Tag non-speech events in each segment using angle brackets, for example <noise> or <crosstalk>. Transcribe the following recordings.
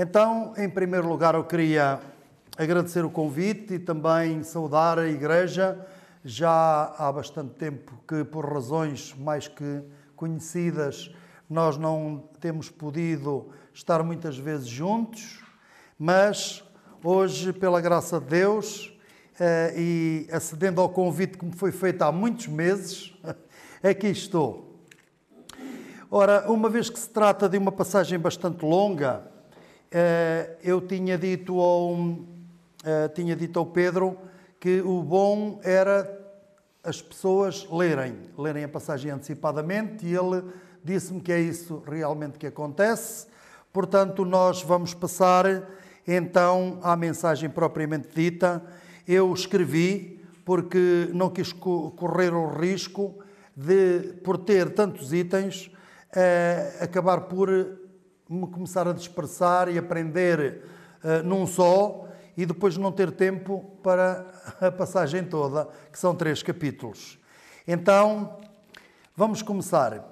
Então, em primeiro lugar, eu queria agradecer o convite e também saudar a Igreja. Já há bastante tempo que, por razões mais que conhecidas, nós não temos podido estar muitas vezes juntos, mas hoje, pela graça de Deus eh, e acedendo ao convite que me foi feito há muitos meses, <laughs> aqui estou. Ora, uma vez que se trata de uma passagem bastante longa, eu tinha dito ao, eh, tinha dito ao Pedro que o bom era as pessoas lerem, lerem a passagem antecipadamente e ele disse-me que é isso realmente que acontece. Portanto, nós vamos passar então à mensagem propriamente dita. Eu escrevi porque não quis correr o risco de, por ter tantos itens, eh, acabar por me começar a dispersar e aprender eh, num só e depois não ter tempo para <laughs> a passagem toda, que são três capítulos. Então, vamos começar.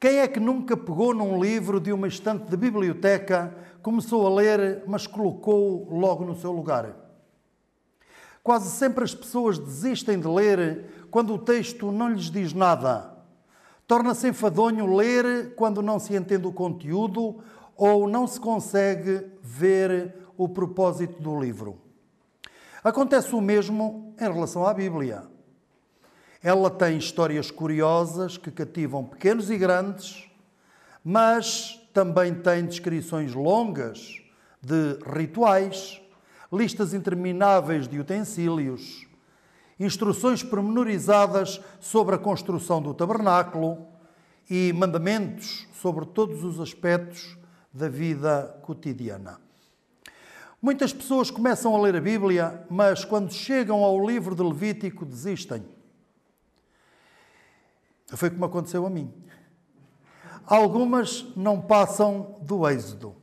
Quem é que nunca pegou num livro de uma estante de biblioteca, começou a ler, mas colocou logo no seu lugar? Quase sempre as pessoas desistem de ler quando o texto não lhes diz nada. Torna-se enfadonho ler quando não se entende o conteúdo ou não se consegue ver o propósito do livro. Acontece o mesmo em relação à Bíblia. Ela tem histórias curiosas que cativam pequenos e grandes, mas também tem descrições longas de rituais, listas intermináveis de utensílios, instruções pormenorizadas sobre a construção do tabernáculo e mandamentos sobre todos os aspectos da vida cotidiana. Muitas pessoas começam a ler a Bíblia, mas quando chegam ao livro de Levítico desistem. Foi como aconteceu a mim. Algumas não passam do êxodo.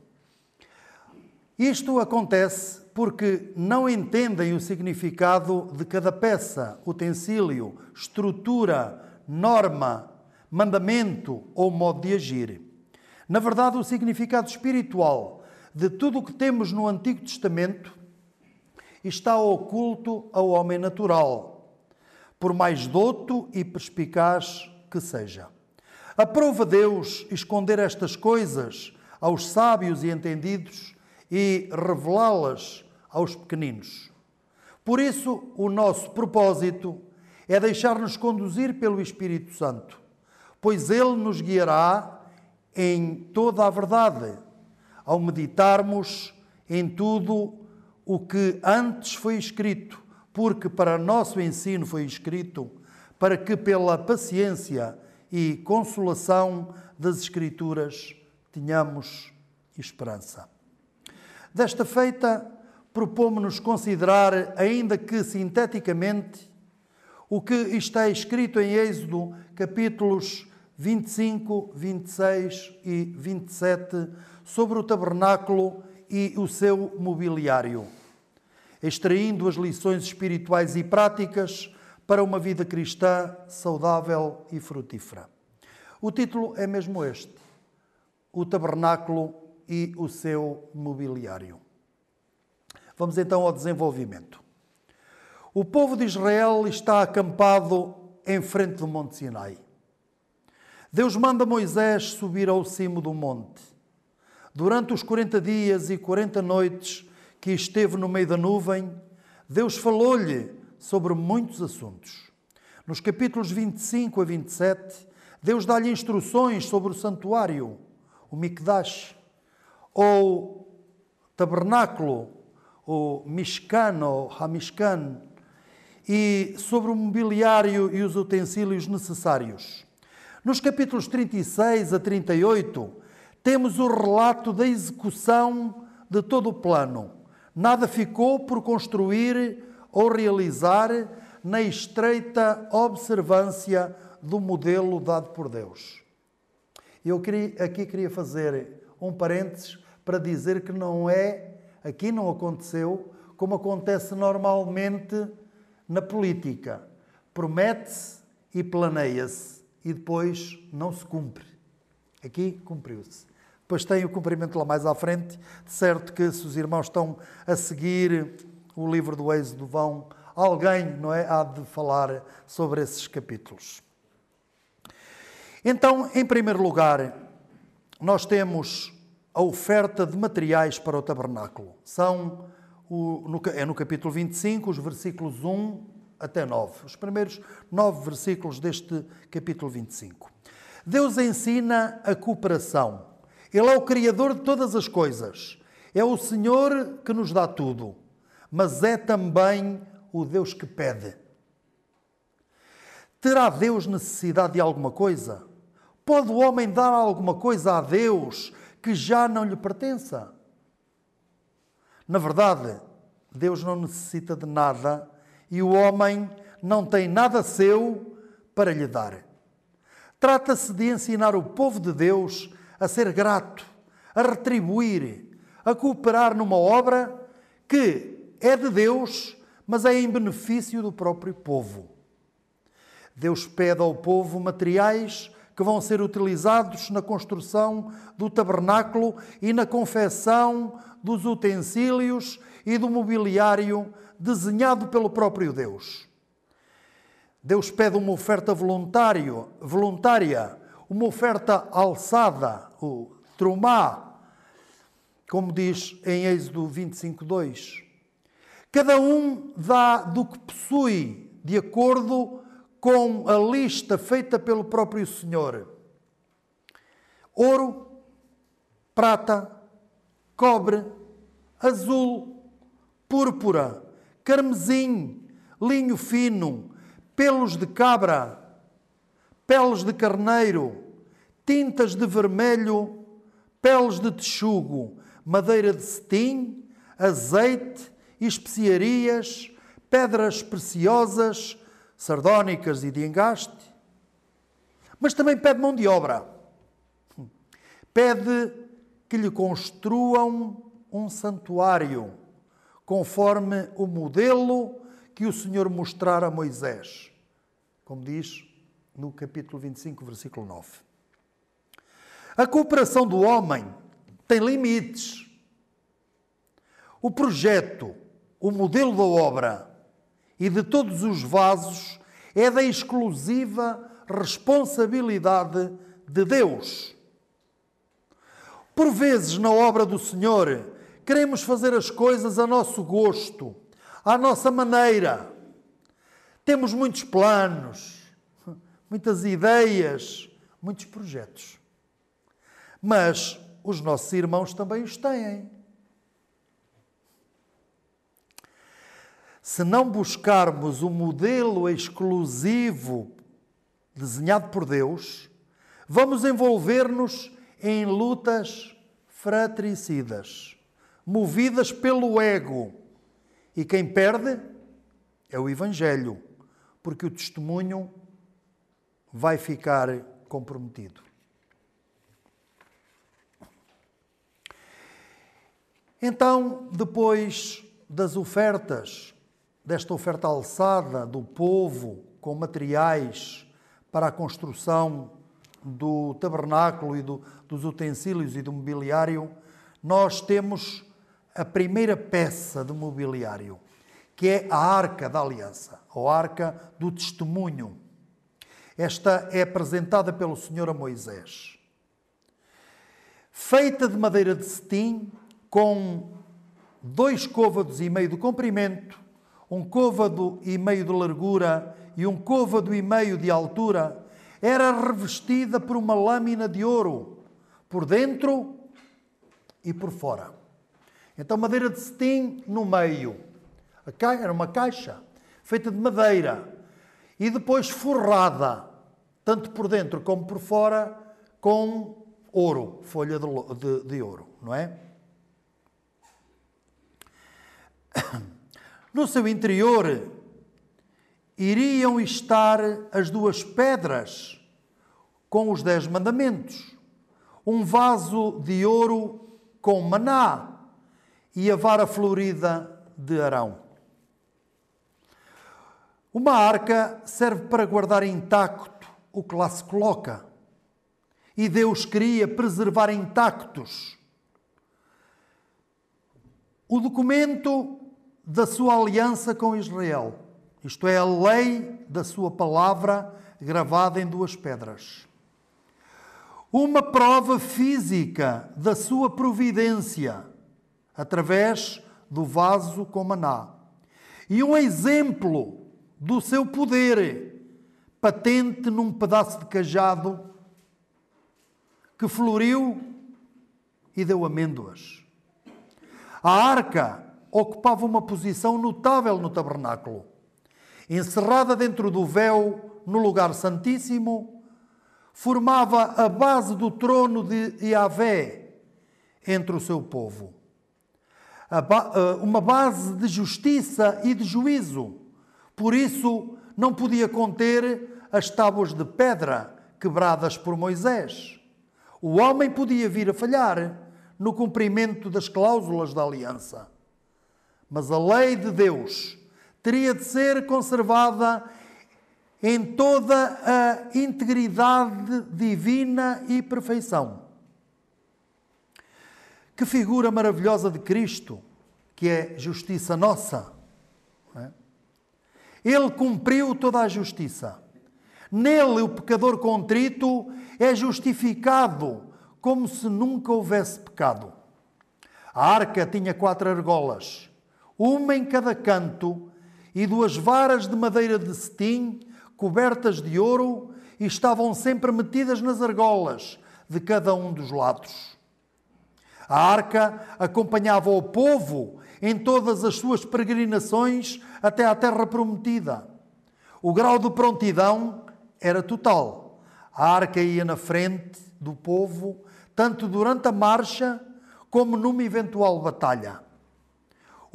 Isto acontece porque não entendem o significado de cada peça, utensílio, estrutura, norma, mandamento ou modo de agir. Na verdade, o significado espiritual de tudo o que temos no Antigo Testamento está oculto ao homem natural, por mais doto e perspicaz que seja. Aprova Deus esconder estas coisas aos sábios e entendidos e revelá-las aos pequeninos. Por isso, o nosso propósito é deixar-nos conduzir pelo Espírito Santo, pois Ele nos guiará em toda a verdade, ao meditarmos em tudo o que antes foi escrito, porque para nosso ensino foi escrito para que, pela paciência e consolação das Escrituras, tenhamos esperança. Desta feita, propomos-nos considerar, ainda que sinteticamente, o que está escrito em Êxodo, capítulos 25, 26 e 27, sobre o tabernáculo e o seu mobiliário, extraindo as lições espirituais e práticas para uma vida cristã saudável e frutífera. O título é mesmo este: O Tabernáculo e o seu mobiliário. Vamos então ao desenvolvimento. O povo de Israel está acampado em frente do Monte Sinai. Deus manda Moisés subir ao cimo do monte. Durante os 40 dias e 40 noites que esteve no meio da nuvem, Deus falou-lhe sobre muitos assuntos. Nos capítulos 25 a 27, Deus dá-lhe instruções sobre o santuário, o Mikdash, ou tabernáculo, o Mishkan ou Hamishkan, e sobre o mobiliário e os utensílios necessários. Nos capítulos 36 a 38, temos o relato da execução de todo o plano. Nada ficou por construir ou realizar na estreita observância do modelo dado por Deus. Eu aqui queria fazer um parênteses para dizer que não é, aqui não aconteceu, como acontece normalmente na política. Promete-se e planeia-se e depois não se cumpre. Aqui cumpriu-se. Depois tem o cumprimento lá mais à frente. De certo que se os irmãos estão a seguir o livro do Êxodo, vão, alguém não é, há de falar sobre esses capítulos. Então, em primeiro lugar, nós temos a oferta de materiais para o tabernáculo. São, o, no, é no capítulo 25, os versículos 1 até 9. Os primeiros nove versículos deste capítulo 25. Deus ensina a cooperação. Ele é o Criador de todas as coisas. É o Senhor que nos dá tudo. Mas é também o Deus que pede. Terá Deus necessidade de alguma coisa? Pode o homem dar alguma coisa a Deus que já não lhe pertença? Na verdade, Deus não necessita de nada e o homem não tem nada seu para lhe dar. Trata-se de ensinar o povo de Deus a ser grato, a retribuir, a cooperar numa obra que é de Deus, mas é em benefício do próprio povo. Deus pede ao povo materiais que vão ser utilizados na construção do tabernáculo e na confecção dos utensílios e do mobiliário desenhado pelo próprio Deus. Deus pede uma oferta voluntário, voluntária, uma oferta alçada, o trumá, como diz em Êxodo 25, 2. Cada um dá do que possui, de acordo com a lista feita pelo próprio Senhor: ouro, prata, cobre, azul, púrpura, carmesim, linho fino, pelos de cabra, peles de carneiro, tintas de vermelho, peles de texugo, madeira de cetim, azeite, especiarias, pedras preciosas, sardónicas e de engaste, mas também pede mão de obra. Pede que lhe construam um santuário, conforme o modelo que o Senhor mostrara a Moisés, como diz no capítulo 25, versículo 9. A cooperação do homem tem limites. O projeto, o modelo da obra, e de todos os vasos é da exclusiva responsabilidade de Deus. Por vezes, na obra do Senhor, queremos fazer as coisas a nosso gosto, à nossa maneira. Temos muitos planos, muitas ideias, muitos projetos. Mas os nossos irmãos também os têm. Se não buscarmos o modelo exclusivo desenhado por Deus, vamos envolver-nos em lutas fratricidas, movidas pelo ego. E quem perde é o Evangelho, porque o testemunho vai ficar comprometido. Então, depois das ofertas desta oferta alçada do povo com materiais para a construção do tabernáculo e do, dos utensílios e do mobiliário, nós temos a primeira peça de mobiliário, que é a Arca da Aliança, ou Arca do Testemunho. Esta é apresentada pelo Senhor a Moisés. Feita de madeira de cetim, com dois côvados e meio de comprimento, um côvado e meio de largura e um côvado e meio de altura, era revestida por uma lâmina de ouro, por dentro e por fora. Então, madeira de cetim no meio. Era uma caixa feita de madeira e depois forrada, tanto por dentro como por fora, com ouro, folha de, de, de ouro, não é? <coughs> No seu interior iriam estar as duas pedras com os dez mandamentos, um vaso de ouro com maná e a vara florida de Arão. Uma arca serve para guardar intacto o que lá se coloca. e Deus queria preservar intactos o documento da sua aliança com Israel, isto é, a lei da sua palavra gravada em duas pedras. Uma prova física da sua providência, através do vaso com maná. E um exemplo do seu poder, patente num pedaço de cajado que floriu e deu amêndoas. A arca ocupava uma posição notável no tabernáculo. Encerrada dentro do véu, no lugar santíssimo, formava a base do trono de Yahvé entre o seu povo. Eh, uma base de justiça e de juízo. Por isso, não podia conter as tábuas de pedra quebradas por Moisés. O homem podia vir a falhar no cumprimento das cláusulas da aliança. Mas a lei de Deus teria de ser conservada em toda a integridade divina e perfeição. Que figura maravilhosa de Cristo, que é justiça nossa. É? Ele cumpriu toda a justiça. Nele, o pecador contrito é justificado como se nunca houvesse pecado. A arca tinha quatro argolas, uma em cada canto, e duas varas de madeira de cetim cobertas de ouro, e estavam sempre metidas nas argolas de cada um dos lados. A arca acompanhava o povo em todas as suas peregrinações até à terra prometida. O grau de prontidão era total. A arca ia na frente do povo tanto durante a marcha como numa eventual batalha.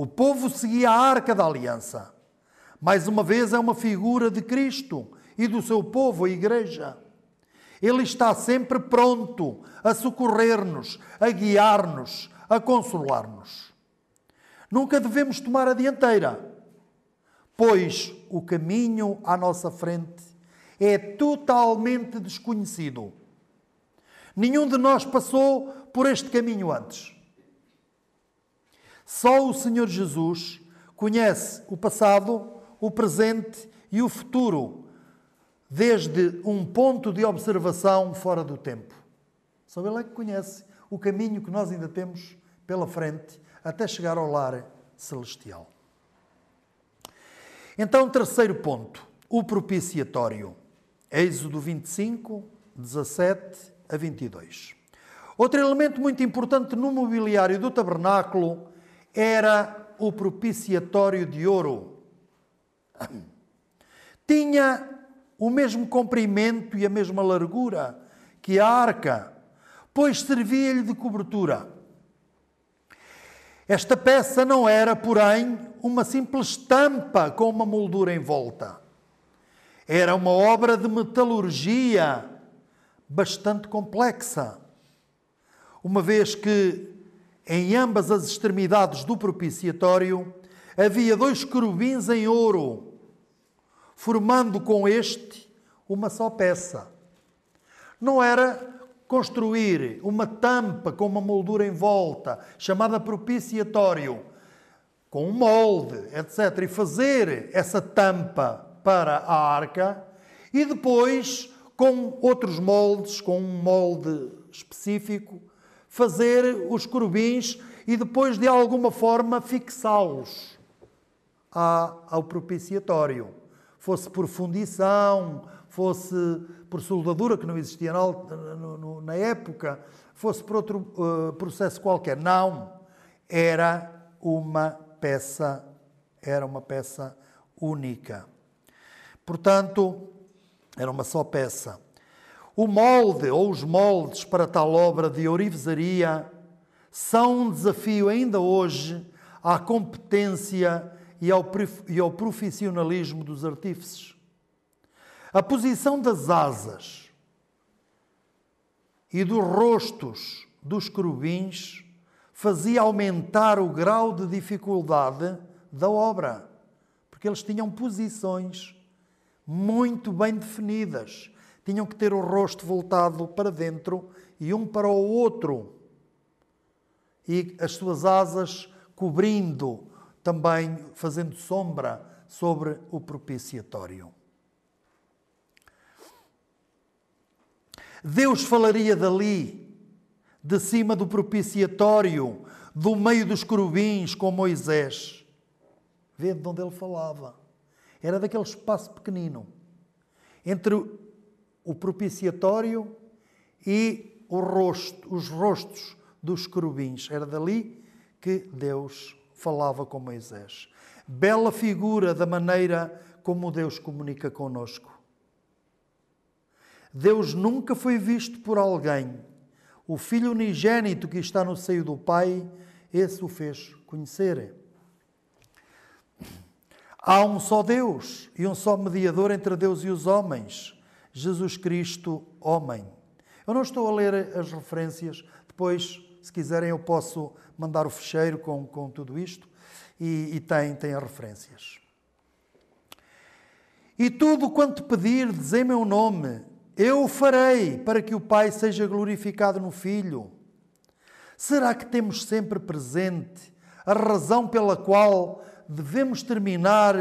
O povo seguia a arca da aliança. Mais uma vez, é uma figura de Cristo e do seu povo, a Igreja. Ele está sempre pronto a socorrer-nos, a guiar-nos, a consolar-nos. Nunca devemos tomar a dianteira, pois o caminho à nossa frente é totalmente desconhecido. Nenhum de nós passou por este caminho antes. Só o Senhor Jesus conhece o passado, o presente e o futuro, desde um ponto de observação fora do tempo. Só Ele é que conhece o caminho que nós ainda temos pela frente até chegar ao lar celestial. Então, terceiro ponto, o propiciatório. Êxodo 25, 17 a 22. Outro elemento muito importante no mobiliário do tabernáculo era o propiciatório de ouro. Tinha o mesmo comprimento e a mesma largura que a arca, pois servia-lhe de cobertura. Esta peça não era, porém, uma simples estampa com uma moldura em volta. Era uma obra de metalurgia bastante complexa, uma vez que em ambas as extremidades do propiciatório havia dois querubins em ouro, formando com este uma só peça. Não era construir uma tampa com uma moldura em volta, chamada propiciatório, com um molde, etc., e fazer essa tampa para a arca e depois com outros moldes, com um molde específico, fazer os querubins e depois de alguma forma fixá-los ao propiciatório. Fosse por fundição, fosse por soldadura, que não existia na, época, fosse por outro uh, processo qualquer. Não. Era uma peça, era uma peça única. Portanto, era uma só peça. O molde ou os moldes para tal obra de ourivesaria são um desafio ainda hoje à competência e ao, e ao profissionalismo dos artífices. A posição das asas e dos rostos dos querubins fazia aumentar o grau de dificuldade da obra, porque eles tinham posições muito bem definidas, Tinham que ter o rosto voltado para dentro e um para o outro. E as suas asas cobrindo, também fazendo sombra sobre o propiciatório. Deus falaria dali, de cima do propiciatório, do meio dos querubins com Moisés. Vê de onde ele falava. Era daquele espaço pequenino entre o propiciatório e rosto, os rostos dos querubins. Era dali que Deus falava com Moisés. Bela figura da maneira como Deus comunica conosco. Deus nunca foi visto por alguém. O Filho unigênito que está no seio do Pai, esse o fez conhecer. Há um só Deus e um só mediador entre Deus e os homens, Jesus Cristo, homem. Eu não estou a ler as referências, depois, se quiserem, eu posso mandar o fecheiro com, com tudo isto e, e tem, tem as referências. E tudo quanto pedirdes em meu nome, eu o farei para que o Pai seja glorificado no Filho. Será que temos sempre presente a razão pela qual devemos terminar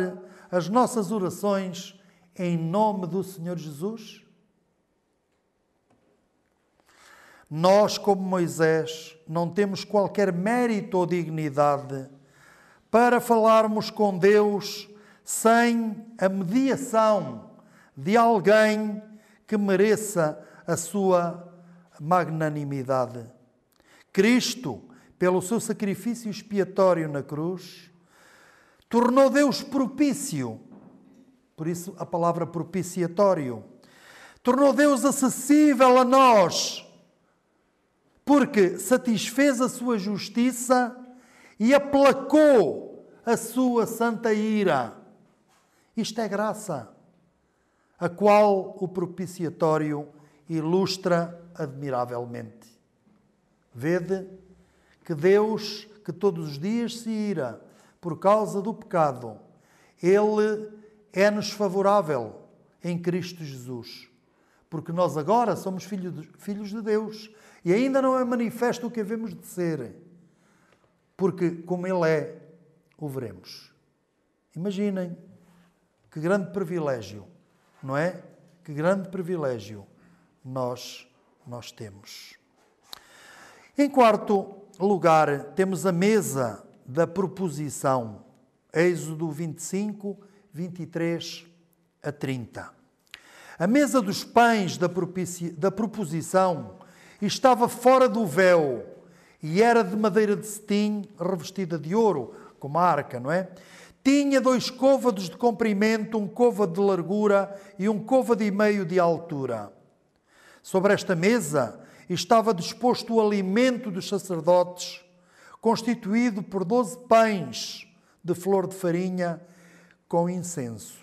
as nossas orações em nome do Senhor Jesus? Nós, como Moisés, não temos qualquer mérito ou dignidade para falarmos com Deus sem a mediação de alguém que mereça a sua magnanimidade. Cristo, pelo seu sacrifício expiatório na cruz, tornou Deus propício, por isso a palavra propiciatório, tornou Deus acessível a nós, porque satisfez a sua justiça e aplacou a sua santa ira. Isto é graça a qual o propiciatório ilustra admiravelmente. Vede que Deus, que todos os dias se ira por causa do pecado, Ele é-nos favorável em Cristo Jesus. Porque nós agora somos filhos de Deus e ainda não é manifesto o que havemos de ser. Porque, como Ele é, o veremos. Imaginem que grande privilégio não é? Que grande privilégio nós, nós temos. Em quarto lugar, temos a mesa da proposição, Êxodo 25, 23 a 30. A mesa dos pães da, da proposição estava fora do véu e era de madeira de cetim revestida de ouro, como a arca, não é? Tinha dois côvados de comprimento, um côvado de largura e um côvado e meio de altura. Sobre esta mesa estava disposto o alimento dos sacerdotes, constituído por doze pães de flor de farinha com incenso,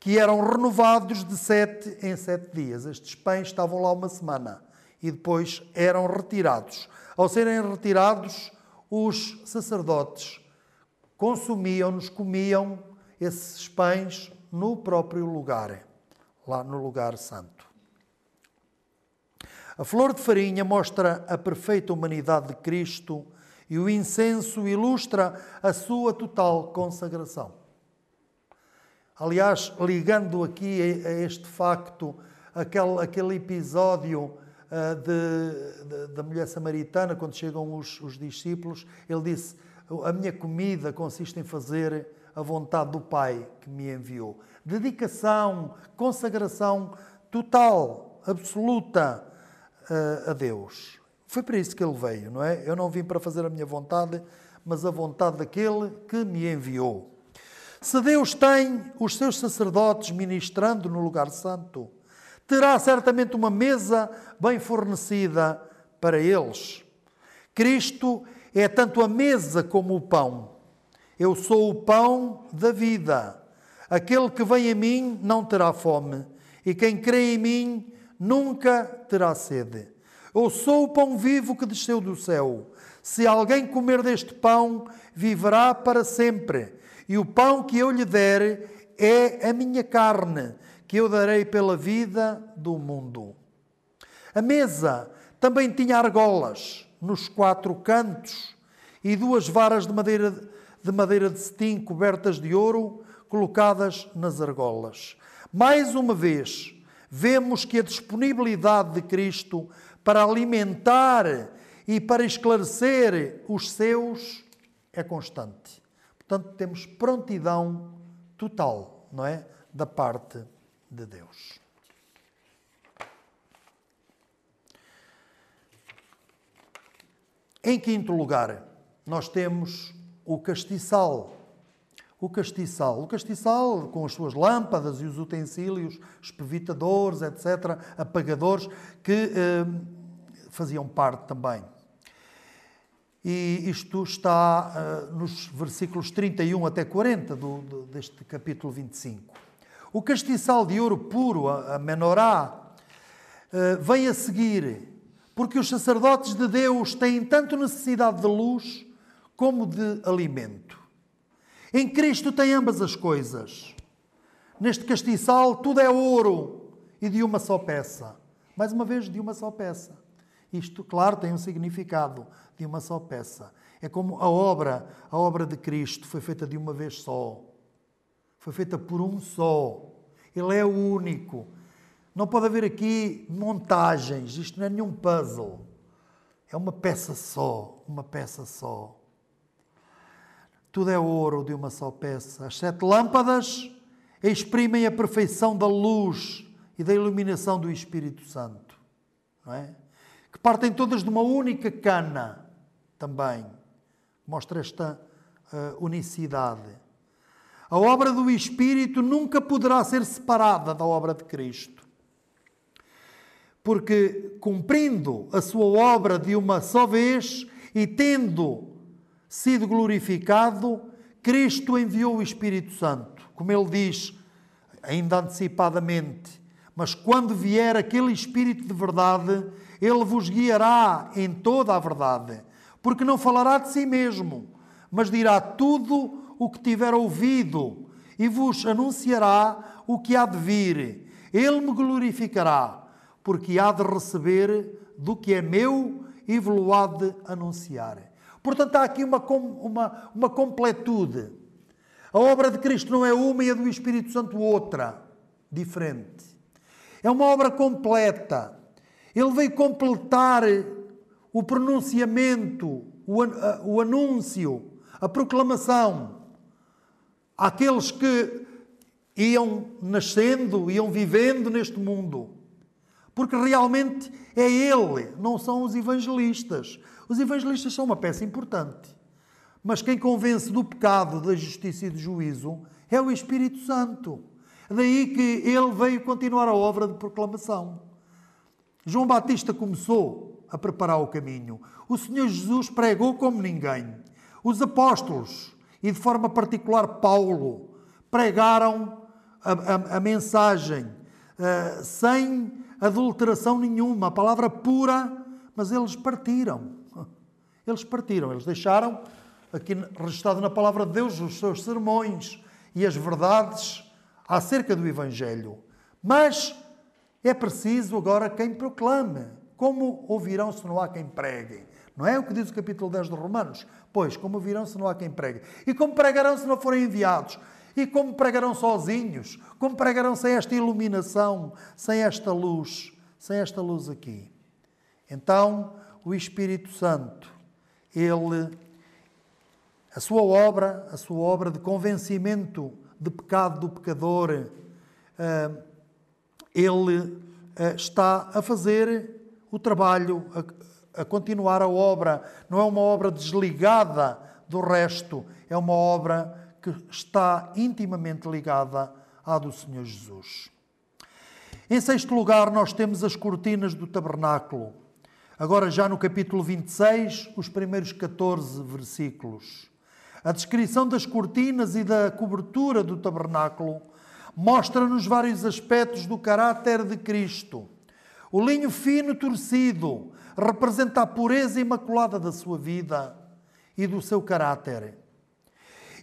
que eram renovados de sete em sete dias. Estes pães estavam lá uma semana e depois eram retirados. Ao serem retirados, os sacerdotes consumiam-nos, comiam esses pães no próprio lugar, lá no lugar santo. A flor de farinha mostra a perfeita humanidade de Cristo e o incenso ilustra a sua total consagração. Aliás, ligando aqui a este facto, aquele, aquele episódio uh, de, de, da mulher samaritana, quando chegam os, os discípulos, ele disse: a minha comida consiste em fazer a vontade do Pai que me enviou. Dedicação, consagração total, absoluta uh, a Deus. Foi para isso que ele veio, não é? Eu não vim para fazer a minha vontade, mas a vontade daquele que me enviou. Se Deus tem os seus sacerdotes ministrando no lugar santo, terá certamente uma mesa bem fornecida para eles. Cristo é tanto a mesa como o pão. Eu sou o pão da vida. Aquele que vem a mim não terá fome, e quem crê em mim nunca terá sede. Eu sou o pão vivo que desceu do céu. Se alguém comer deste pão, viverá para sempre. E o pão que eu lhe der é a minha carne, que eu darei pela vida do mundo. A mesa também tinha argolas nos quatro cantos e duas varas de madeira de, madeira de cetim cobertas de ouro colocadas nas argolas. Mais uma vez, vemos que a disponibilidade de Cristo para alimentar e para esclarecer os seus é constante. Portanto, temos prontidão total, não é? Da parte de Deus. Em quinto lugar, nós temos o castiçal. O castiçal. O castiçal, com as suas lâmpadas e os utensílios, espevitadores, etc., apagadores, que eh, faziam parte também. E isto está uh, nos versículos 31 até 40 do, do, deste capítulo 25. O castiçal de ouro puro, a, a menorá, uh, vem a seguir, porque os sacerdotes de Deus têm tanto necessidade de luz como de alimento. Em Cristo tem ambas as coisas. Neste castiçal tudo é ouro e de uma só peça. Mais uma vez, de uma só peça. Isto, claro, tem um significado de uma só peça. É como a obra, a obra de Cristo foi feita de uma vez só. Foi feita por um só. Ele é o único. Não pode haver aqui montagens, isto não é nenhum puzzle. É uma peça só, uma peça só. Tudo é ouro de uma só peça. As sete lâmpadas exprimem a perfeição da luz e da iluminação do Espírito Santo. Não é? Que partem todas de uma única cana, também mostra esta uh, unicidade. A obra do Espírito nunca poderá ser separada da obra de Cristo. Porque, cumprindo a sua obra de uma só vez e tendo sido glorificado, Cristo enviou o Espírito Santo. Como ele diz, ainda antecipadamente, mas quando vier aquele Espírito de verdade, ele vos guiará em toda a verdade, porque não falará de si mesmo, mas dirá tudo o que tiver ouvido e vos anunciará o que há de vir. Ele me glorificará, porque há de receber do que é meu e vos há de anunciar. Portanto, há aqui uma, uma, uma completude. A obra de Cristo não é uma e a do Espírito Santo outra, diferente. É uma obra completa. Ele veio completar o pronunciamento, o, anúncio, a proclamação àqueles que iam nascendo, iam vivendo neste mundo. Porque realmente é Ele, não são os evangelistas. Os evangelistas são uma peça importante. Mas quem convence do pecado, da justiça e do juízo é o Espírito Santo. Daí que ele veio continuar a obra de proclamação. João Batista começou a preparar o caminho. O Senhor Jesus pregou como ninguém. Os apóstolos, e de forma particular Paulo, pregaram a, a, a mensagem uh, sem adulteração nenhuma, a palavra pura, mas eles partiram. <laughs> Eles partiram, eles deixaram aqui registrado na palavra de Deus os seus sermões e as verdades acerca do Evangelho. Mas é preciso agora quem proclame. Como ouvirão se não há quem pregue? Não é o que diz o capítulo 10 de Romanos? Pois, como ouvirão se não há quem pregue? E como pregarão se não forem enviados? E como pregarão sozinhos? Como pregarão sem esta iluminação, sem esta luz, sem esta luz aqui? Então, o Espírito Santo, ele, a sua obra, a sua obra de convencimento de pecado do pecador, uh, ele eh, está a fazer o trabalho, a, a continuar a obra. Não é uma obra desligada do resto, é uma obra que está intimamente ligada à do Senhor Jesus. Em sexto lugar, nós temos as cortinas do tabernáculo. Agora, já no capítulo 26, os primeiros 14 versículos. A descrição das cortinas e da cobertura do tabernáculo mostra-nos vários aspectos do caráter de Cristo. O linho fino torcido representa a pureza imaculada da sua vida e do seu caráter.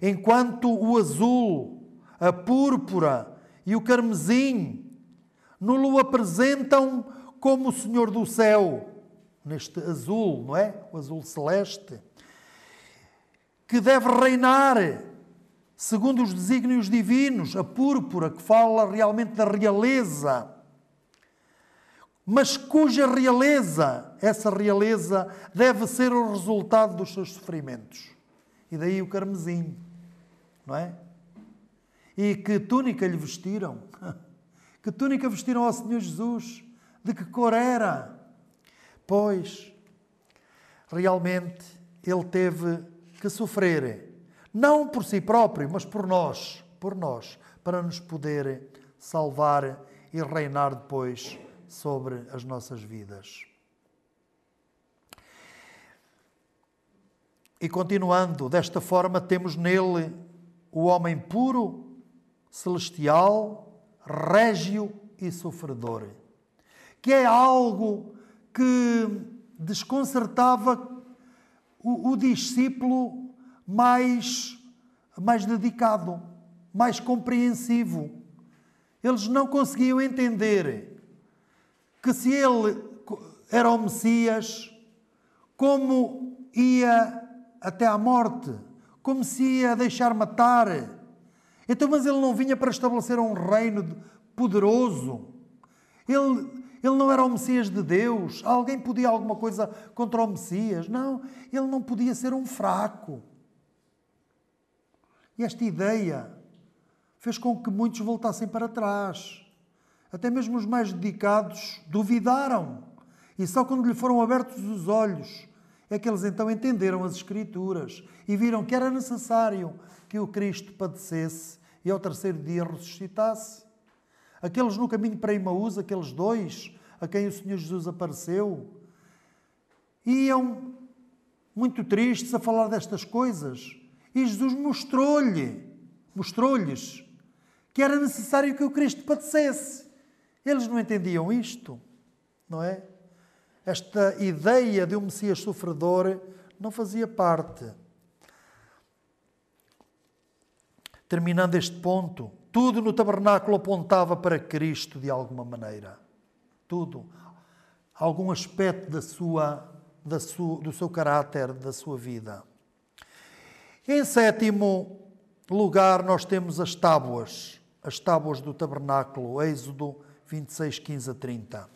Enquanto o azul, a púrpura e o carmesim no o apresentam como o Senhor do céu, neste azul, não é? O azul celeste, que deve reinar segundo os desígnios divinos, a púrpura que fala realmente da realeza, mas cuja realeza, essa realeza, deve ser o resultado dos seus sofrimentos. E daí o carmesim, não é? E que túnica lhe vestiram? <laughs> Que túnica vestiram ao Senhor Jesus? De que cor era? Pois, realmente, ele teve que sofrer, não por si próprio, mas por nós, por nós, para nos poder salvar e reinar depois sobre as nossas vidas. E continuando, desta forma, temos nele o homem puro, celestial, régio e sofredor, que é algo que desconcertava o, o discípulo mais, mais dedicado, mais compreensivo. Eles não conseguiam entender que se ele era o Messias, como ia até à morte, como se ia deixar matar então, mas ele não vinha para estabelecer um reino poderoso. Ele, ele não era o Messias de Deus. Alguém podia alguma coisa contra o Messias? Não, ele não podia ser um fraco. Esta ideia fez com que muitos voltassem para trás. Até mesmo os mais dedicados duvidaram. E só quando lhe foram abertos os olhos é que eles então entenderam as Escrituras e viram que era necessário que o Cristo padecesse e ao terceiro dia ressuscitasse. Aqueles no caminho para Imaús, aqueles dois a quem o Senhor Jesus apareceu, iam muito tristes a falar destas coisas. E Jesus mostrou-lhe, mostrou-lhes que era necessário que o Cristo padecesse. Eles não entendiam isto, não é? Esta ideia de um Messias sofredor não fazia parte. terminando este ponto, tudo no tabernáculo apontava para Cristo de alguma maneira. Tudo. Algum aspecto da sua, da sua, do seu caráter, da sua vida. Em sétimo lugar, nós temos as tábuas, as tábuas do tabernáculo, Êxodo 26, 15 a 30.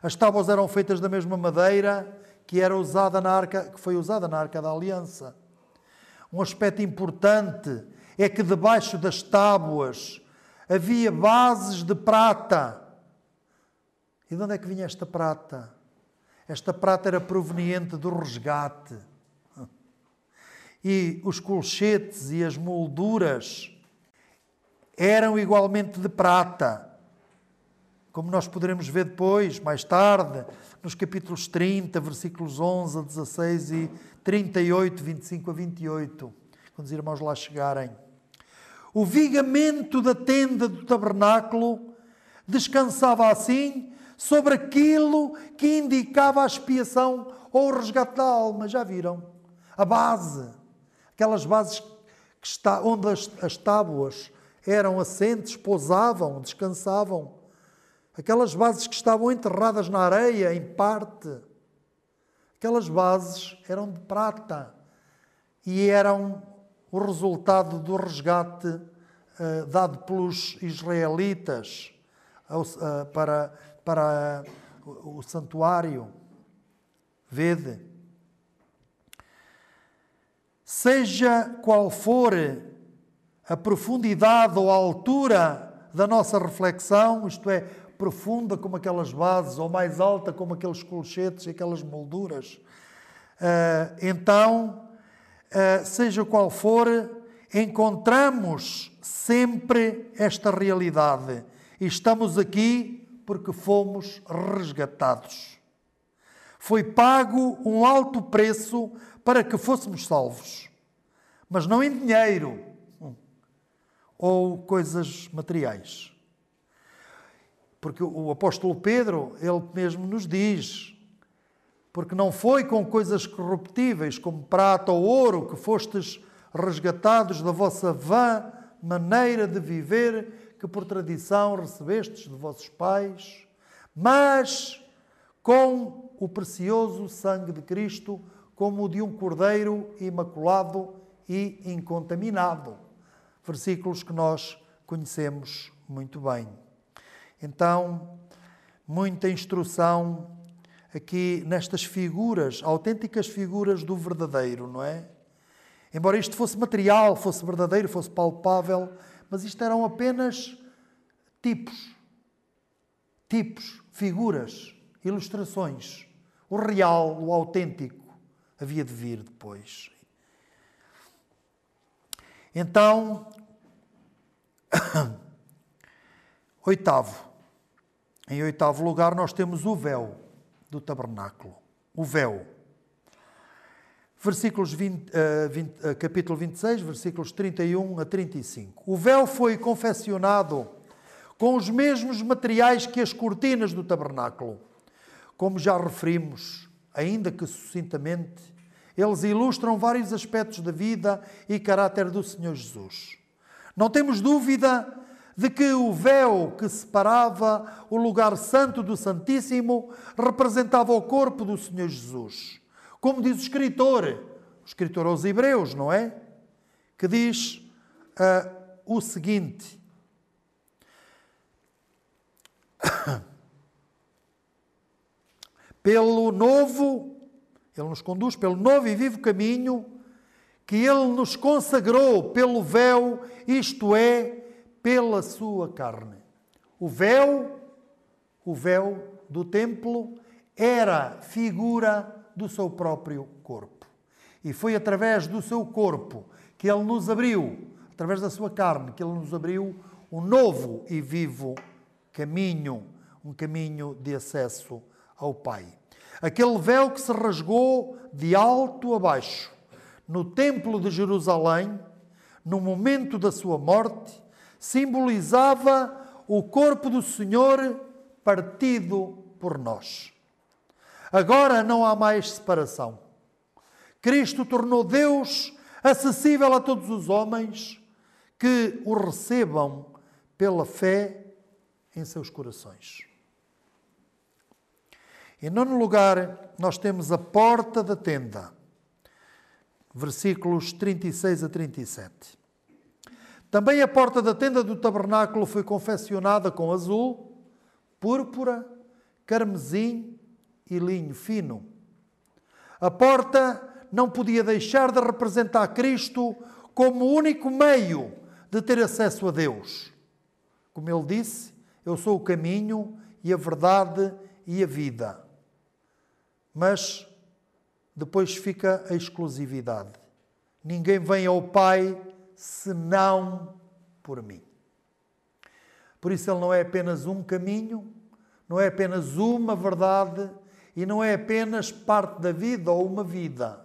As tábuas eram feitas da mesma madeira que era usada na arca, que foi usada na arca da aliança. Um aspecto importante é que debaixo das tábuas havia bases de prata. E de onde é que vinha esta prata? Esta prata era proveniente do resgate. E os colchetes e as molduras eram igualmente de prata. Como nós poderemos ver depois, mais tarde, nos capítulos 30, versículos 11 a 16 e 38, 25 a 28, quando os irmãos lá chegarem. O vigamento da tenda do tabernáculo descansava assim sobre aquilo que indicava a expiação ou o resgate da alma. Já viram? A base, aquelas bases que está, onde as, as tábuas eram assentes, pousavam, descansavam. Aquelas bases que estavam enterradas na areia, em parte. Aquelas bases eram de prata e eram o resultado do resgate uh, dado pelos israelitas uh, para, para o, o santuário. Vede. Seja qual for a profundidade ou a altura da nossa reflexão, isto é, profunda como aquelas bases, ou mais alta como aqueles colchetes e aquelas molduras, uh, então eh, seja qual for, encontramos sempre esta realidade. E estamos aqui porque fomos resgatados. Foi pago um alto preço para que fôssemos salvos, mas não em dinheiro ou coisas materiais. Porque o apóstolo Pedro, ele mesmo nos diz: porque não foi com coisas corruptíveis, como prata ou ouro, que fostes resgatados da vossa vã maneira de viver, que que por tradição recebestes de vossos pais, mas com o precioso sangue de Cristo, como o de um cordeiro imaculado e incontaminado. Versículos que nós conhecemos muito bem. Então, muita instrução aqui nestas figuras, autênticas figuras do verdadeiro, não é? Embora isto fosse material, fosse verdadeiro, fosse palpável, mas isto eram apenas tipos. Tipos, figuras, ilustrações. O real, o autêntico, havia de vir depois. Então, <coughs> oitavo. Em oitavo lugar, nós temos o véu do tabernáculo. O véu. Versículos 20, uh, 20, uh, capítulo 26, versículos 31 a 35. O véu foi confeccionado com os mesmos materiais que as cortinas do tabernáculo. Como já referimos, ainda que sucintamente, eles ilustram vários aspectos da vida e caráter do Senhor Jesus. Não temos dúvida de que o véu que separava o lugar santo do Santíssimo representava o corpo do Senhor Jesus. Como diz o escritor, o escritor aos Hebreus, não é? Que diz uh, o seguinte: <coughs> pelo novo, ele nos conduz pelo novo e vivo caminho que ele nos consagrou pelo véu, isto é, pela sua carne. O véu, o véu do templo, era figura do seu próprio corpo. E foi através do seu corpo que ele nos abriu, através da sua carne, que ele nos abriu um novo e vivo caminho, um caminho de acesso ao Pai. Aquele véu que se rasgou de alto a baixo no Templo de Jerusalém, no momento da sua morte, simbolizava o corpo do Senhor partido por nós. Agora não há mais separação. Cristo tornou Deus acessível a todos os homens que o recebam pela fé em seus corações. Em nono lugar, nós temos a porta da tenda, versículos 36 a 37. Também a porta da tenda do tabernáculo foi confeccionada com azul, púrpura, carmesim e linho fino. A porta não podia deixar de representar Cristo como o único meio de ter acesso a Deus. Como ele disse, eu sou o caminho e a verdade e a vida. Mas depois fica a exclusividade. Ninguém vem ao Pai senão por mim. Por isso, ele não é apenas um caminho, não é apenas uma verdade e não é apenas parte da vida ou uma vida.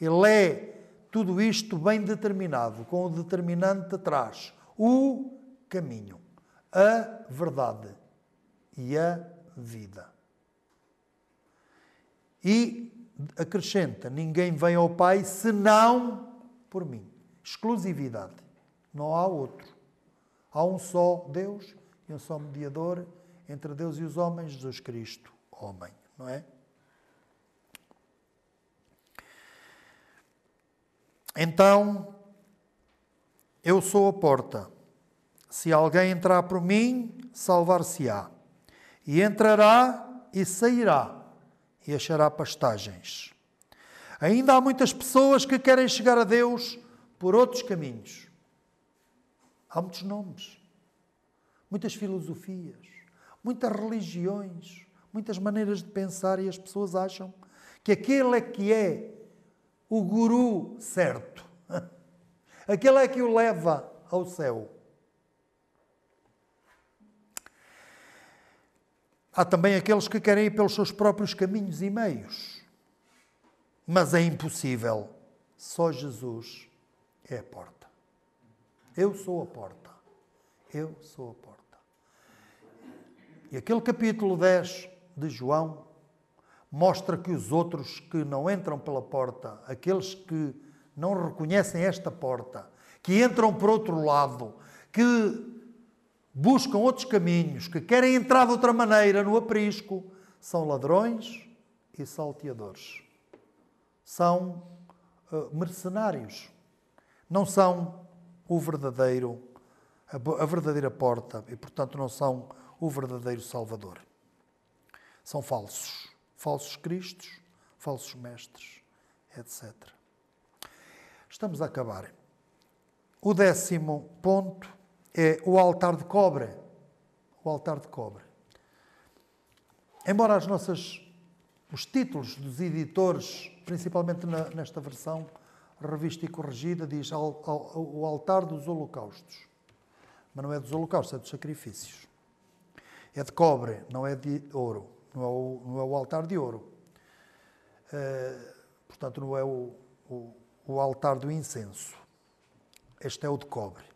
Ele é tudo isto bem determinado, com o determinante atrás: o caminho a verdade e a vida. E acrescenta: ninguém vem ao Pai senão por mim. Exclusividade. Não há outro. Há um só Deus e um só mediador entre Deus e os homens, Jesus Cristo, homem, não é? Então, eu sou a porta. Se alguém entrar por mim, salvar-se-á. E entrará e sairá e achará pastagens. Ainda há muitas pessoas que querem chegar a Deus por outros caminhos. Há muitos nomes, muitas filosofias, muitas religiões, muitas maneiras de pensar e as pessoas acham que aquele é que é o guru certo. <laughs> Aquele é que o leva ao céu. Há também aqueles que querem ir pelos seus próprios caminhos e meios. Mas é impossível. Só Jesus é a porta. Eu sou a porta. Eu sou a porta. E aquele capítulo 10 de João mostra que os outros que não entram pela porta, aqueles que não reconhecem esta porta, que entram por outro lado, que buscam outros caminhos, que querem entrar de outra maneira no aprisco, são ladrões e salteadores. São uh, mercenários. Não são o verdadeiro, a, a verdadeira porta e, portanto, não são o verdadeiro Salvador. São falsos. Falsos cristos, falsos mestres, etc. Estamos a acabar. O décimo ponto é o altar de cobre. O altar de cobre. Embora as nossas, os títulos dos editores, principalmente na, nesta versão revista e corrigida, diz al, al, o altar dos holocaustos. Mas não é dos holocaustos, é dos sacrifícios. É de cobre, não é de ouro. Não é o, não é o altar de ouro. Uh, portanto, não é o, o, o altar do incenso. Este é o de cobre.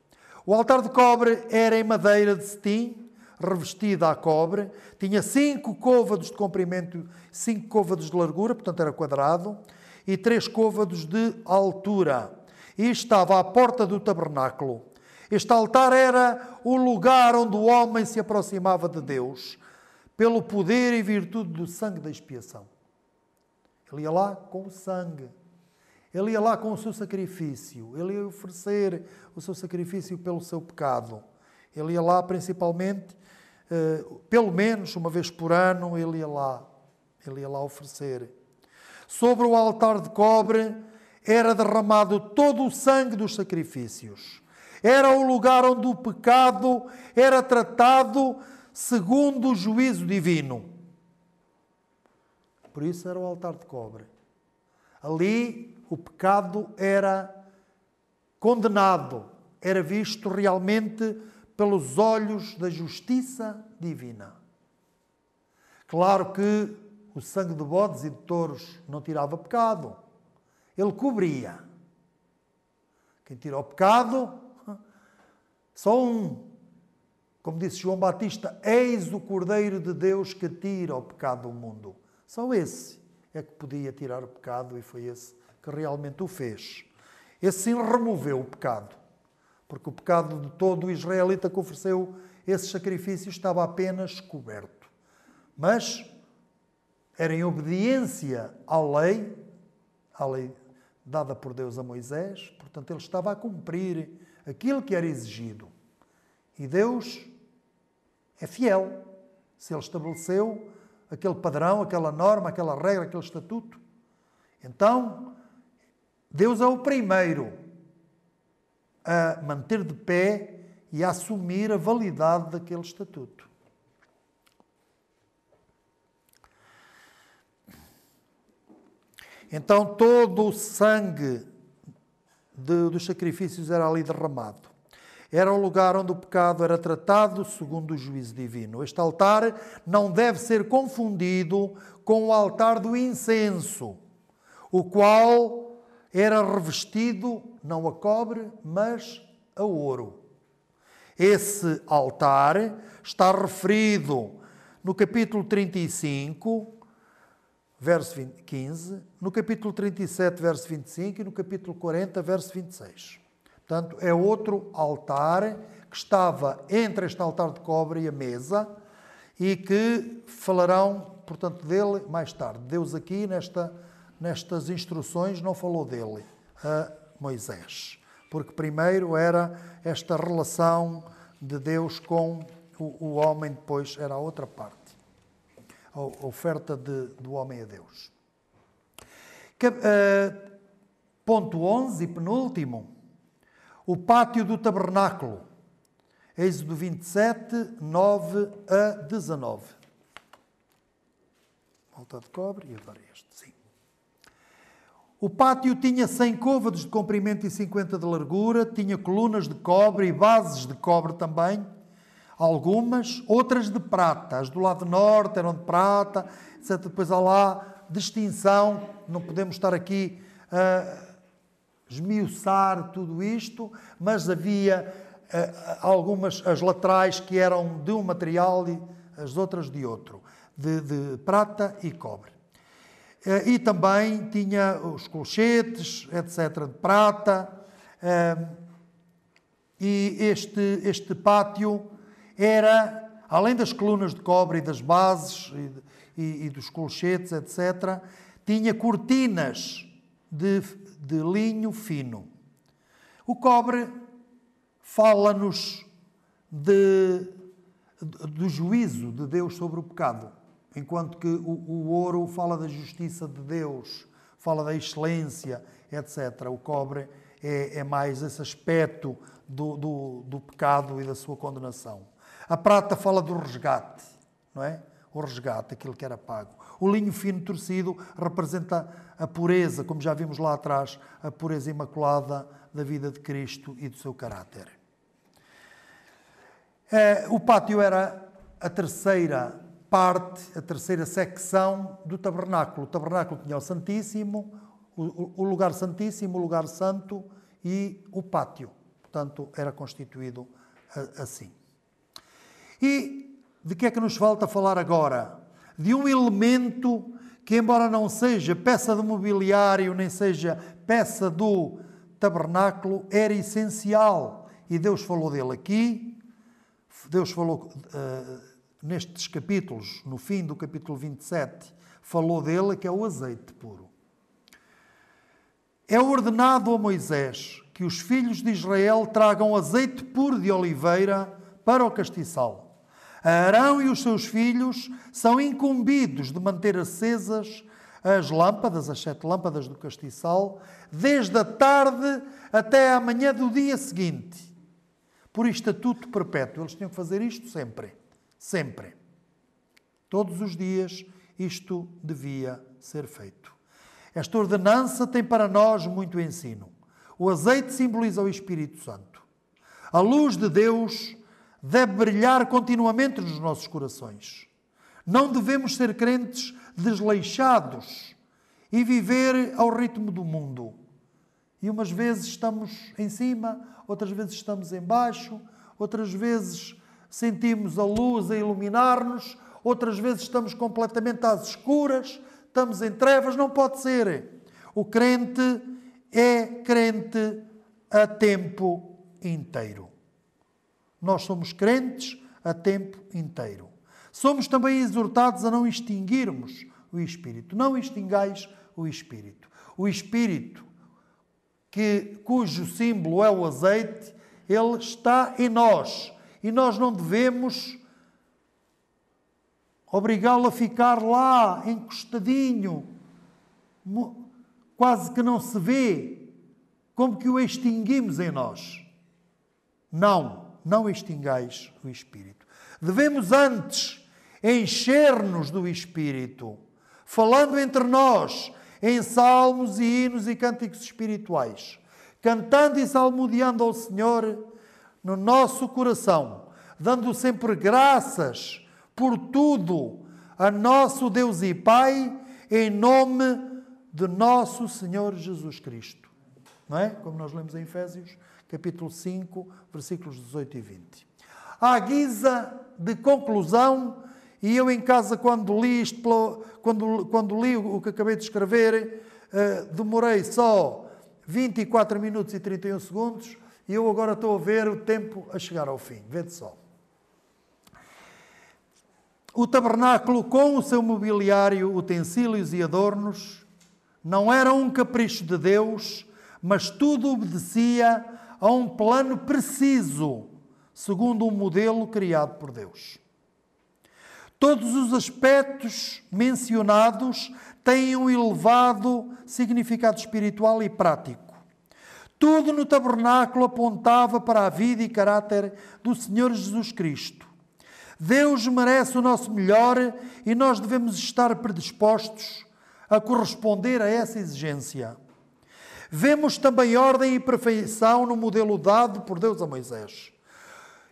O altar de cobre era em madeira de cetim, revestida a cobre, tinha cinco côvados de comprimento, cinco côvados de largura, portanto era quadrado, e três côvados de altura. E estava à porta do tabernáculo. Este altar era o lugar onde o homem se aproximava de Deus, pelo poder e virtude do sangue da expiação. Ele ia lá com o sangue ele ia lá com o seu sacrifício, ele ia oferecer o seu sacrifício pelo seu pecado. Ele ia lá principalmente, uh, pelo menos uma vez por ano, ele ia lá, ele ia lá oferecer. Sobre o altar de cobre era derramado todo o sangue dos sacrifícios. Era o lugar onde o pecado era tratado segundo o juízo divino. Por isso era o altar de cobre. Ali o pecado era condenado, era visto realmente pelos olhos da justiça divina. Claro que o sangue de bodes e de touros não tirava pecado, ele cobria. Quem tira o pecado, <laughs> só um. Como disse João Batista, eis o Cordeiro de Deus que tira o pecado do mundo. Só esse é que podia tirar o pecado e foi esse que realmente o fez. Esse sim removeu o pecado, porque o pecado de todo o israelita que ofereceu esses sacrifícios estava apenas coberto. Mas era em obediência à lei, à lei dada por Deus a Moisés, portanto ele estava a cumprir aquilo que era exigido. E Deus é fiel. Se ele estabeleceu aquele padrão, aquela norma, aquela regra, aquele estatuto, então Deus é o primeiro a manter de pé e a assumir a validade daquele estatuto. Então todo o sangue de, dos sacrifícios era ali derramado. Era o lugar onde o pecado era tratado segundo o juízo divino. Este altar não deve ser confundido com o altar do incenso, o qual era revestido não a cobre, mas a ouro. Esse altar está referido no capítulo 35, verso 15, no capítulo 37, verso 25 e no capítulo 40, verso 26. Portanto, é outro altar que estava entre este altar de cobre e a mesa e que falarão, portanto, dele mais tarde. Deus aqui nesta nestas instruções não falou dele a Moisés, porque primeiro era esta relação de Deus com o, o homem, depois era a outra parte, a oferta de, do homem a Deus. Que, uh, ponto 11 e penúltimo, o pátio do tabernáculo, Êxodo 27, 9 a 19. Volta de cobre e agora este, sim. O pátio tinha 100 côvados de comprimento e 50 de largura, tinha colunas de cobre e bases de cobre também, algumas, outras de prata. As do lado norte eram de prata, etc. Depois há lá distinção, não podemos estar aqui a esmiuçar tudo isto, mas havia uh, algumas, as laterais que eram de um material e as outras de outro, de, de prata e cobre. Eh, e também tinha os colchetes, etc., de prata. Eh, e este, este pátio era, além das colunas de cobre e das bases e, e, e dos colchetes, etc., tinha cortinas de, de linho fino. O cobre fala-nos de, do juízo de Deus sobre o pecado, enquanto que o, o ouro fala da justiça de Deus, fala da excelência, etc. O cobre é, é mais esse aspecto do, do, do pecado e da sua condenação. A prata fala do resgate, não é? O resgate, aquilo que era pago. O linho fino torcido representa a pureza, como já vimos lá atrás, a pureza imaculada da vida de Cristo e do seu caráter. É, o pátio era a terceira parte, a terceira secção do tabernáculo. O tabernáculo tinha o Santíssimo, o, lugar Santíssimo, o lugar Santo e o pátio. Portanto, era constituído assim. E de que é que nos falta falar agora? De um elemento que, embora não seja peça de mobiliário, nem seja peça do tabernáculo, era essencial. E Deus falou dele aqui, Deus falou uh, nestes capítulos, no fim do capítulo 27, falou dele, que é o azeite puro. É ordenado a Moisés que os filhos de Israel tragam azeite puro de oliveira para o castiçal. Arão e os seus filhos são incumbidos de manter acesas as lâmpadas, as sete lâmpadas do castiçal, desde a tarde até a manhã do dia seguinte, por estatuto perpétuo. Eles tinham que fazer isto sempre. Sempre. Todos os dias isto devia ser feito. Esta ordenança tem para nós muito ensino. O azeite simboliza o Espírito Santo. A luz de Deus deve brilhar continuamente nos nossos corações. Não devemos ser crentes desleixados e viver ao ritmo do mundo. E umas vezes estamos em cima, outras vezes estamos em baixo, outras vezes sentimos a luz a iluminar-nos, outras vezes estamos completamente às escuras, estamos em trevas, não pode ser. O crente é crente a tempo inteiro. Nós somos crentes a tempo inteiro. Somos também exortados a não extinguirmos o Espírito. Não extingais o Espírito. O Espírito, que, cujo símbolo é o azeite, ele está em nós e nós não devemos obrigá-lo a ficar lá, encostadinho, quase que não se vê, como que o extinguimos em nós. Não, não extingais o Espírito. Devemos antes encher-nos do Espírito, falando entre nós em salmos e hinos e cânticos espirituais, cantando e salmodiando ao Senhor no nosso coração, dando sempre graças por tudo a nosso Deus e Pai, em nome de nosso Senhor Jesus Cristo. Não é? Como nós lemos em Efésios, capítulo 5, versículos 18 e 20. À guisa de conclusão, e eu em casa, quando li isto, quando, quando li o que acabei de escrever, uh, demorei só 24 minutos e 31 segundos, e eu agora estou a ver o tempo a chegar ao fim. Vede só. O tabernáculo, com o seu mobiliário, utensílios e adornos, não era um capricho de Deus, mas tudo obedecia a um plano preciso, segundo um modelo criado por Deus. Todos os aspectos mencionados têm um elevado significado espiritual e prático. Tudo no tabernáculo apontava para a vida e caráter do Senhor Jesus Cristo. Deus merece o nosso melhor e nós devemos estar predispostos a corresponder a essa exigência. Vemos também ordem e perfeição no modelo dado por Deus a Moisés.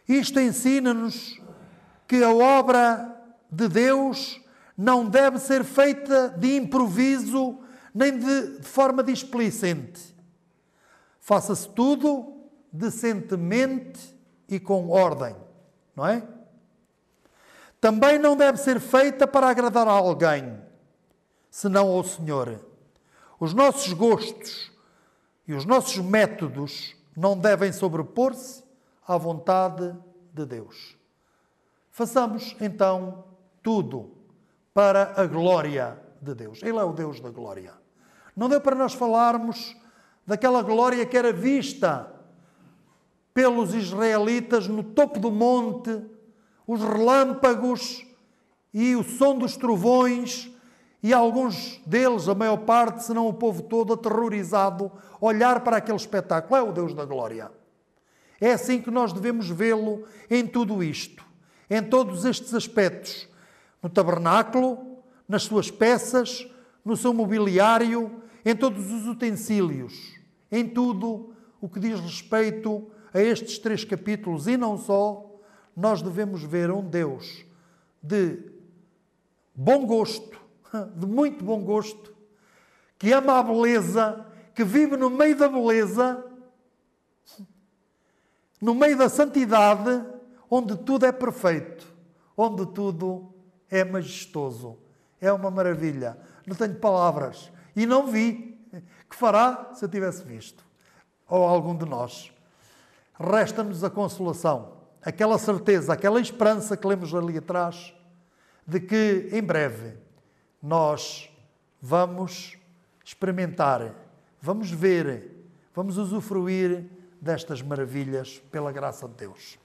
Isto ensina-nos que a obra de Deus não deve ser feita de improviso nem de, de forma displicente Faça-se tudo decentemente e com ordem, não é? Também não deve ser feita para agradar a alguém, senão ao Senhor. Os nossos gostos e os nossos métodos não devem sobrepor-se à vontade de Deus. Façamos então tudo para a glória de Deus. Ele é o Deus da glória. Não deu para nós falarmos daquela glória que era vista pelos israelitas no topo do monte, os relâmpagos e o som dos trovões, e alguns deles, a maior parte, se não o povo todo, aterrorizado, olhar para aquele espetáculo. É o Deus da glória. É assim que nós devemos vê-lo em tudo isto, em todos estes aspectos, no tabernáculo, nas suas peças, no seu mobiliário, em todos os utensílios, em tudo o que diz respeito a estes três capítulos e não só, nós devemos ver um Deus de bom gosto, <laughs> de muito bom gosto, que ama a beleza, que vive no meio da beleza, no meio da santidade, onde tudo é perfeito, onde tudo é majestoso. É uma maravilha. Não tenho palavras. E não vi. <laughs> Que fará se eu tivesse visto? Ou algum de nós. Resta-nos a consolação, aquela certeza, aquela esperança que lemos ali atrás, de que em breve nós vamos experimentar, vamos ver, vamos usufruir destas maravilhas pela graça de Deus.